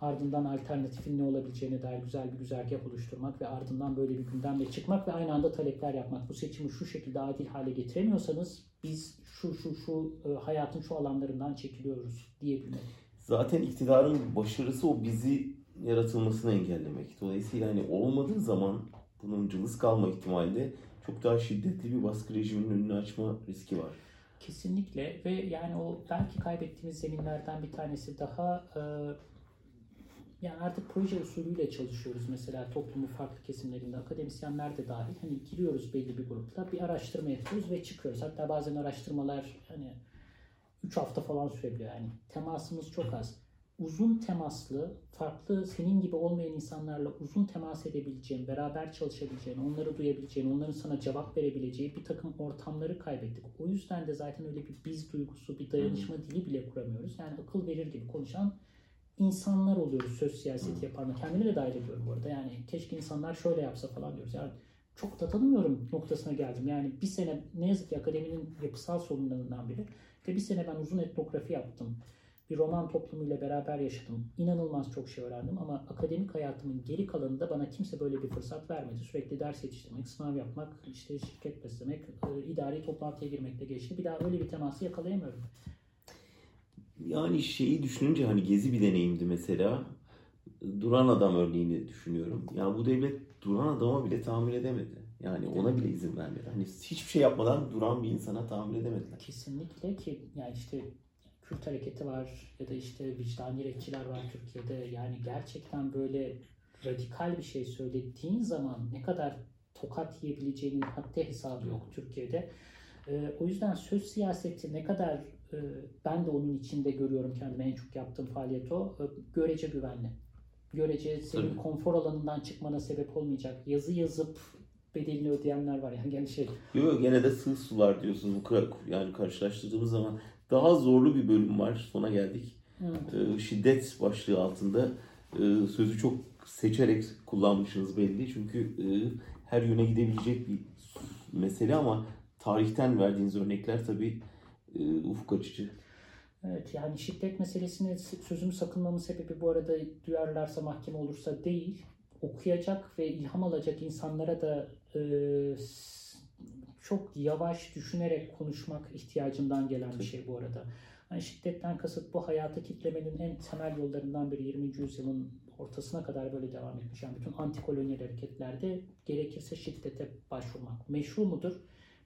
Ardından alternatifin ne olabileceğine dair güzel bir güzergah oluşturmak ve ardından böyle bir gündemle çıkmak ve aynı anda talepler yapmak. Bu seçimi şu şekilde adil hale getiremiyorsanız biz şu şu şu e, hayatın şu alanlarından çekiliyoruz diyebilmek. Zaten iktidarın başarısı o bizi yaratılmasını engellemek. Dolayısıyla hani olmadığı zaman bunun cılız kalma ihtimali de çok daha şiddetli bir baskı rejiminin önünü açma riski var. Kesinlikle ve yani o belki kaybettiğimiz zeminlerden bir tanesi daha e, yani artık proje usulüyle çalışıyoruz mesela toplumun farklı kesimlerinde akademisyenler de dahil hani giriyoruz belli bir grupla bir araştırma yapıyoruz ve çıkıyoruz hatta bazen araştırmalar hani 3 hafta falan sürebiliyor yani temasımız çok az uzun temaslı farklı senin gibi olmayan insanlarla uzun temas edebileceğin beraber çalışabileceğin onları duyabileceğin onların sana cevap verebileceği bir takım ortamları kaybettik o yüzden de zaten öyle bir biz duygusu bir dayanışma dili bile kuramıyoruz yani akıl verir gibi konuşan insanlar oluyoruz söz siyaseti yapanlar. Kendimi de dahil ediyorum bu arada. Yani keşke insanlar şöyle yapsa falan diyoruz. Yani çok da tanımıyorum noktasına geldim. Yani bir sene ne yazık ki akademinin yapısal sorunlarından biri. Ve bir sene ben uzun etnografi yaptım. Bir roman toplumuyla beraber yaşadım. İnanılmaz çok şey öğrendim ama akademik hayatımın geri kalanında bana kimse böyle bir fırsat vermedi. Sürekli ders yetiştirmek, sınav yapmak, işte şirket beslemek, e, idari toplantıya girmekte geçti. Bir daha öyle bir teması yakalayamıyorum. Yani şeyi düşününce hani gezi bir deneyimdi mesela. Duran adam örneğini düşünüyorum. Yani bu devlet duran adama bile tahammül edemedi. Yani ona bile izin vermedi. Hani hiçbir şey yapmadan duran bir insana tahammül edemediler. Kesinlikle ki yani işte Kürt hareketi var ya da işte vicdani retçiler var Türkiye'de. Yani gerçekten böyle radikal bir şey söylediğin zaman ne kadar tokat yiyebileceğinin haddi hesabı yok Türkiye'de. Ee, o yüzden söz siyaseti ne kadar e, ben de onun içinde görüyorum kendime en çok yaptığım faaliyet o. E, görece güvenli. Görece senin Tabii. konfor alanından çıkmana sebep olmayacak. Yazı yazıp bedelini ödeyenler var yani gene şey Yok gene de sığ sular diyorsunuz. Bu yani karşılaştırdığımız zaman daha zorlu bir bölüm var. Sona geldik. Ee, şiddet başlığı altında e, sözü çok seçerek kullanmışsınız belli. Çünkü e, her yöne gidebilecek bir mesele ama tarihten verdiğiniz örnekler tabii e, ufuk açıcı. Evet yani şiddet meselesini sözümü sakınmamın sebebi bu arada duyarlarsa mahkeme olursa değil okuyacak ve ilham alacak insanlara da e, çok yavaş düşünerek konuşmak ihtiyacından gelen bir şey bu arada. Yani şiddetten kasıt bu hayatı kitlemenin en temel yollarından biri 20. yüzyılın ortasına kadar böyle devam etmiş. Yani bütün antikolonyal hareketlerde gerekirse şiddete başvurmak. Meşru mudur?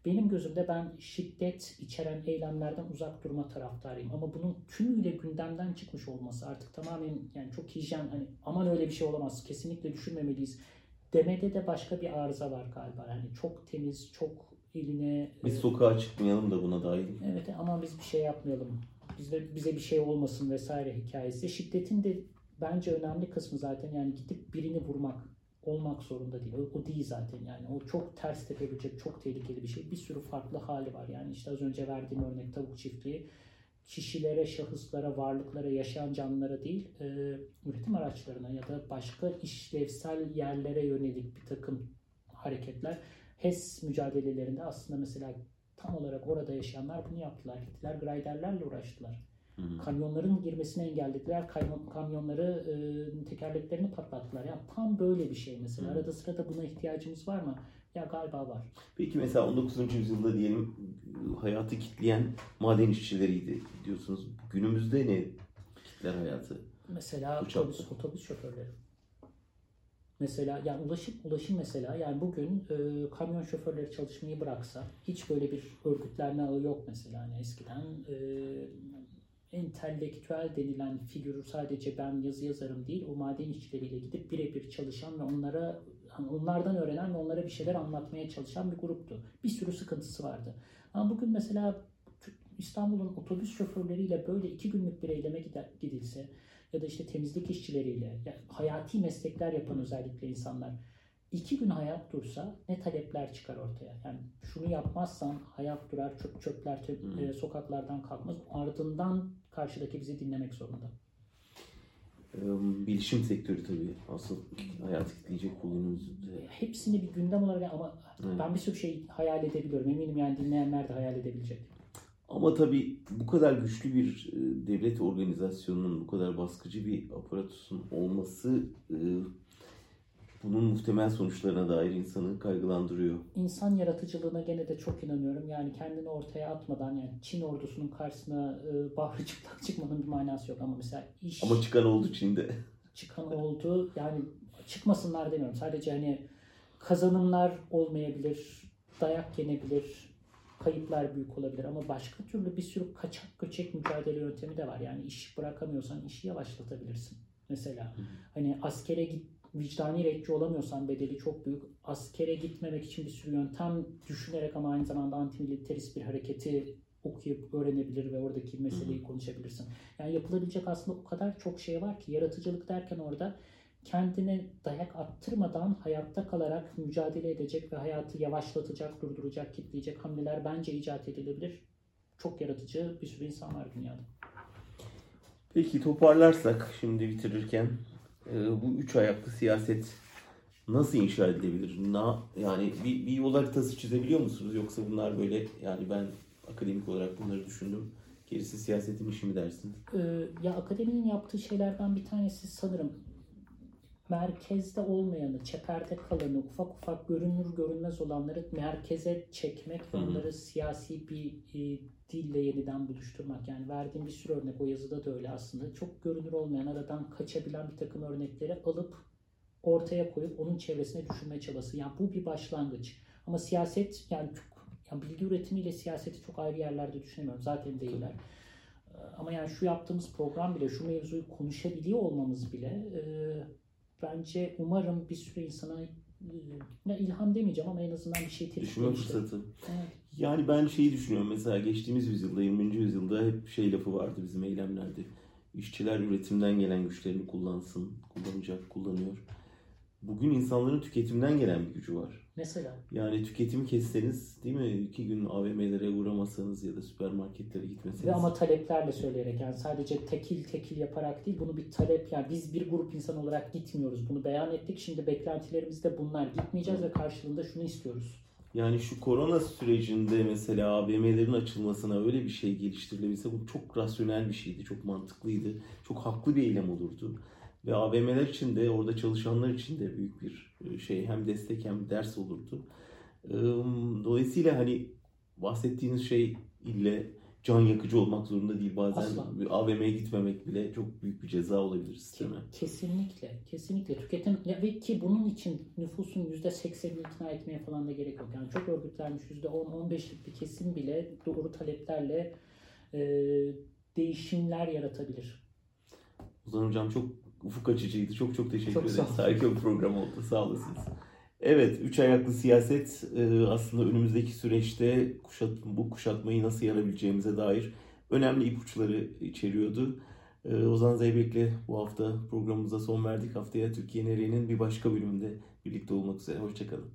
Benim gözümde ben şiddet içeren eylemlerden uzak durma taraftarıyım. Ama bunun tümüyle gündemden çıkmış olması artık tamamen yani çok hijyen hani aman öyle bir şey olamaz kesinlikle düşünmemeliyiz demede de başka bir arıza var galiba. Yani çok temiz, çok eline... Biz sokağa çıkmayalım da buna dahil. Evet ama biz bir şey yapmayalım. Bize, bize bir şey olmasın vesaire hikayesi. Şiddetin de bence önemli kısmı zaten yani gidip birini vurmak olmak zorunda değil. O, o değil zaten yani. O çok ters tepebilecek, çok tehlikeli bir şey. Bir sürü farklı hali var. Yani işte az önce verdiğim örnek tavuk çiftliği kişilere, şahıslara, varlıklara, yaşayan canlılara değil, e, üretim araçlarına ya da başka işlevsel yerlere yönelik bir takım hareketler. HES mücadelelerinde aslında mesela tam olarak orada yaşayanlar bunu yaptılar. Gittiler griderlerle uğraştılar. Hı-hı. Kamyonların girmesini engellediler. Kamyonları e, tekerleklerini patlattılar. Yani tam böyle bir şey mesela. Hı-hı. Arada sırada buna ihtiyacımız var mı? Ya galiba var. Peki mesela 19. yüzyılda diyelim hayatı kitleyen maden işçileriydi diyorsunuz. Günümüzde ne kitler hayatı? Mesela otobüs, otobüs şoförleri. Mesela yani ulaşım ulaşım mesela yani bugün e, kamyon şoförleri çalışmayı bıraksa hiç böyle bir örgütlenme ağı yok mesela hani eskiden e, entelektüel denilen figür sadece ben yazı yazarım değil o maden işçileriyle gidip birebir çalışan ve onlara hani onlardan öğrenen ve onlara bir şeyler anlatmaya çalışan bir gruptu. Bir sürü sıkıntısı vardı. Ama bugün mesela İstanbul'un otobüs şoförleriyle böyle iki günlük bir eyleme gidilse ya da işte temizlik işçileriyle yani hayati meslekler yapan özellikle insanlar iki gün hayat dursa ne talepler çıkar ortaya. Yani şunu yapmazsan hayat durar, çöp çöpler çöp, e, sokaklardan kalkmaz. Ardından karşıdaki bizi dinlemek zorunda. Bilişim sektörü tabii asıl hayat kitleyecek bu Hepsini bir gündem olarak ama evet. ben bir sürü şey hayal edebiliyorum. Eminim yani dinleyenler de hayal edebilecek. Ama tabii bu kadar güçlü bir devlet organizasyonunun, bu kadar baskıcı bir aparatusun olması bunun muhtemel sonuçlarına dair insanı kaygılandırıyor. İnsan yaratıcılığına gene de çok inanıyorum. Yani kendini ortaya atmadan yani Çin ordusunun karşısına e, bahri çıplak çıkmanın bir manası yok ama mesela iş... Ama çıkan oldu Çin'de. [laughs] Çıkan oldu. Yani çıkmasınlar demiyorum. Sadece hani kazanımlar olmayabilir, dayak yenebilir, kayıplar büyük olabilir ama başka türlü bir sürü kaçak göçek mücadele yöntemi de var. Yani iş bırakamıyorsan işi yavaşlatabilirsin. Mesela hani askere git vicdani retçi olamıyorsan bedeli çok büyük. Askere gitmemek için bir sürü yöntem düşünerek ama aynı zamanda antimilitarist bir hareketi okuyup öğrenebilir ve oradaki meseleyi konuşabilirsin. Yani yapılabilecek aslında o kadar çok şey var ki yaratıcılık derken orada kendine dayak attırmadan hayatta kalarak mücadele edecek ve hayatı yavaşlatacak, durduracak, kitleyecek hamleler bence icat edilebilir. Çok yaratıcı bir sürü insan var dünyada. Peki toparlarsak şimdi bitirirken bu üç ayaklı siyaset nasıl inşa edilebilir? Na, yani bir, bir yol haritası çizebiliyor musunuz? Yoksa bunlar böyle yani ben akademik olarak bunları düşündüm. Gerisi siyasetin işi mi dersiniz? Ee, ya akademinin yaptığı şeylerden bir tanesi sanırım merkezde olmayanı, çeperde kalanı, ufak ufak görünür görünmez olanları merkeze çekmek ve onları siyasi bir e, dille yeniden buluşturmak. Yani verdiğim bir sürü örnek o yazıda da öyle aslında. Çok görünür olmayan aradan kaçabilen bir takım örnekleri alıp ortaya koyup onun çevresine düşünme çabası. Yani bu bir başlangıç. Ama siyaset yani yani bilgi üretimiyle siyaseti çok ayrı yerlerde düşünemiyorum. Zaten değiller. Ama yani şu yaptığımız program bile, şu mevzuyu konuşabiliyor olmamız bile e, bence umarım bir sürü insana ne ilham demeyeceğim ama en azından bir şey Düşünme fırsatı. Evet. Yani ben şeyi düşünüyorum mesela geçtiğimiz yüzyılda 20. yüzyılda hep şey lafı vardı bizim eylemlerde. İşçiler üretimden gelen güçlerini kullansın, kullanacak, kullanıyor. Bugün insanların tüketimden gelen bir gücü var. Mesela? Yani tüketimi kesseniz değil mi? İki gün AVM'lere uğramasanız ya da süpermarketlere gitmeseniz. Ve ama taleplerle söyleyerek yani sadece tekil tekil yaparak değil bunu bir talep yani biz bir grup insan olarak gitmiyoruz. Bunu beyan ettik. Şimdi beklentilerimiz de bunlar. Gitmeyeceğiz ve karşılığında şunu istiyoruz. Yani şu korona sürecinde mesela AVM'lerin açılmasına öyle bir şey geliştirilebilse bu çok rasyonel bir şeydi, çok mantıklıydı, çok haklı bir eylem olurdu. Ve AVM'ler için de orada çalışanlar için de büyük bir e, şey hem destek hem ders olurdu. Dolayısıyla hani bahsettiğiniz şey ille can yakıcı olmak zorunda değil. Bazen Asla. AVM'ye gitmemek bile çok büyük bir ceza olabilir sisteme. Kesinlikle, kesinlikle tüketim ya ve ki bunun için nüfusun yüzde seksenini ikna etmeye falan da gerek yok. Yani çok örgütlenmiş yüzde on, on beşlik bir kesim bile doğru taleplerle e, değişimler yaratabilir. Ozan Hocam çok ufuk açıcıydı. Çok çok teşekkür Çok sağ ederiz. Harika bir program oldu. Sağ olasınız. Evet, üç ayaklı siyaset e, aslında önümüzdeki süreçte kuşat, bu kuşatmayı nasıl yarabileceğimize dair önemli ipuçları içeriyordu. E, Ozan Zeybek'le bu hafta programımıza son verdik. Haftaya Türkiye Nereye'nin bir başka bölümünde birlikte olmak üzere. Hoşçakalın.